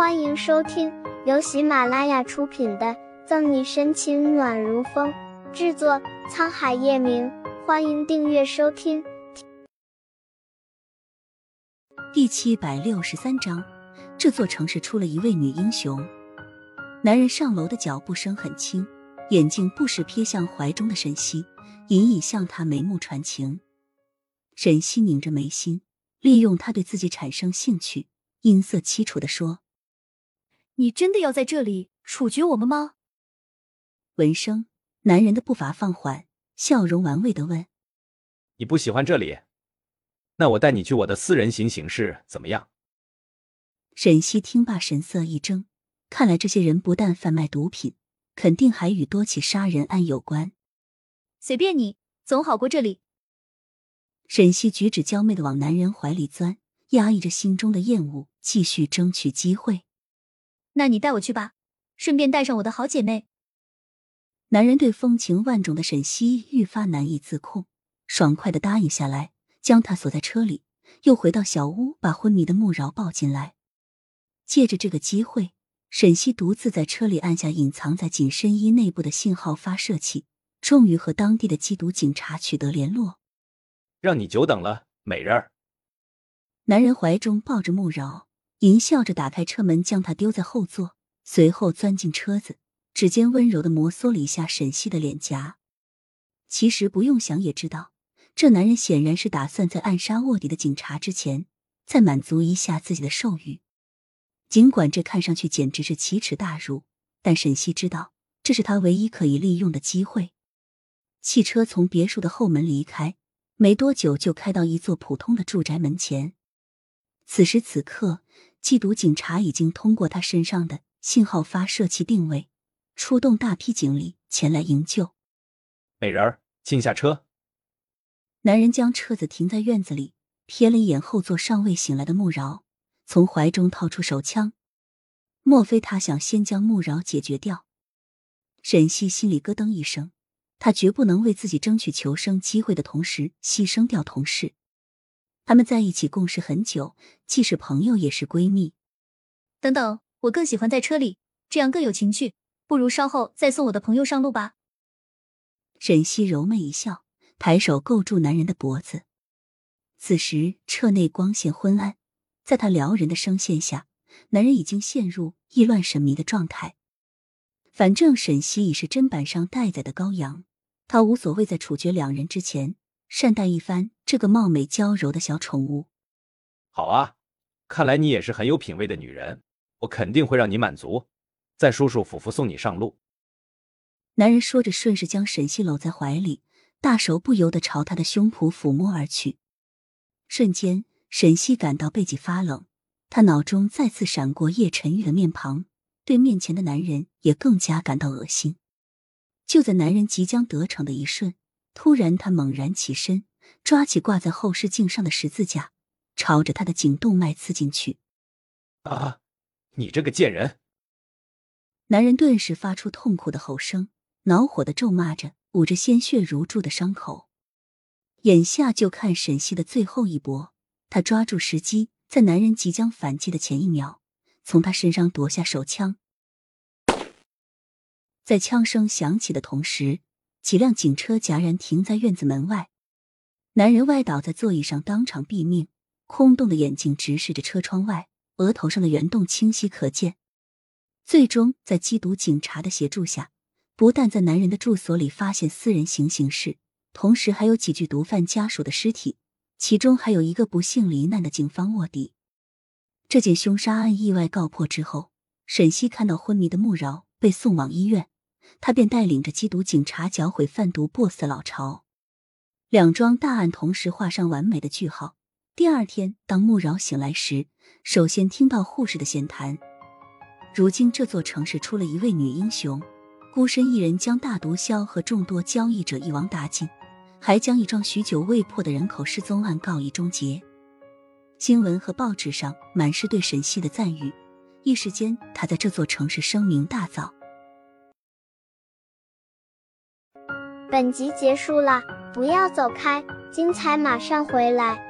欢迎收听由喜马拉雅出品的《赠你深情暖如风》，制作沧海夜明。欢迎订阅收听。第七百六十三章，这座城市出了一位女英雄。男人上楼的脚步声很轻，眼睛不时瞥向怀中的沈西，隐隐向他眉目传情。沈西拧着眉心，利用他对自己产生兴趣，音色凄楚的说。你真的要在这里处决我们吗？闻声，男人的步伐放缓，笑容玩味的问：“你不喜欢这里？那我带你去我的私人行刑室，怎么样？”沈西听罢，神色一怔，看来这些人不但贩卖毒品，肯定还与多起杀人案有关。随便你，总好过这里。沈西举止娇媚的往男人怀里钻，压抑着心中的厌恶，继续争取机会。那你带我去吧，顺便带上我的好姐妹。男人对风情万种的沈西愈发难以自控，爽快的答应下来，将她锁在车里，又回到小屋，把昏迷的穆饶抱进来。借着这个机会，沈西独自在车里按下隐藏在紧身衣内部的信号发射器，终于和当地的缉毒警察取得联络。让你久等了，美人儿。男人怀中抱着穆饶。淫笑着打开车门，将他丢在后座，随后钻进车子，指尖温柔的摩挲了一下沈西的脸颊。其实不用想也知道，这男人显然是打算在暗杀卧底的警察之前，再满足一下自己的兽欲。尽管这看上去简直是奇耻大辱，但沈西知道这是他唯一可以利用的机会。汽车从别墅的后门离开，没多久就开到一座普通的住宅门前。此时此刻。缉毒警察已经通过他身上的信号发射器定位，出动大批警力前来营救。美人儿，请下车。男人将车子停在院子里，瞥了一眼后座尚未醒来的穆饶，从怀中掏出手枪。莫非他想先将穆饶解决掉？沈西心里咯噔一声，他绝不能为自己争取求生机会的同时牺牲掉同事。他们在一起共事很久，既是朋友也是闺蜜。等等，我更喜欢在车里，这样更有情趣。不如稍后再送我的朋友上路吧。沈西柔媚一笑，抬手勾住男人的脖子。此时车内光线昏暗，在他撩人的声线下，男人已经陷入意乱神迷的状态。反正沈西已是砧板上待宰的羔羊，他无所谓在处决两人之前。善待一番这个貌美娇柔的小宠物。好啊，看来你也是很有品味的女人，我肯定会让你满足，再舒舒服服送你上路。男人说着，顺势将沈西搂在怀里，大手不由得朝他的胸脯抚摸而去。瞬间，沈西感到背脊发冷，他脑中再次闪过叶晨玉的面庞，对面前的男人也更加感到恶心。就在男人即将得逞的一瞬。突然，他猛然起身，抓起挂在后视镜上的十字架，朝着他的颈动脉刺进去。啊！你这个贱人！男人顿时发出痛苦的吼声，恼火的咒骂着，捂着鲜血如注的伤口。眼下就看沈西的最后一搏。他抓住时机，在男人即将反击的前一秒，从他身上夺下手枪。在枪声响起的同时。几辆警车戛然停在院子门外，男人歪倒在座椅上，当场毙命。空洞的眼睛直视着车窗外，额头上的圆洞清晰可见。最终，在缉毒警察的协助下，不但在男人的住所里发现私人行刑室，同时还有几具毒贩家属的尸体，其中还有一个不幸罹难的警方卧底。这件凶杀案意外告破之后，沈西看到昏迷的穆饶被送往医院。他便带领着缉毒警察剿毁贩毒 BOSS 老巢，两桩大案同时画上完美的句号。第二天，当穆饶醒来时，首先听到护士的闲谈。如今这座城市出了一位女英雄，孤身一人将大毒枭和众多交易者一网打尽，还将一桩许久未破的人口失踪案告以终结。新闻和报纸上满是对沈西的赞誉，一时间他在这座城市声名大噪。本集结束了，不要走开，精彩马上回来。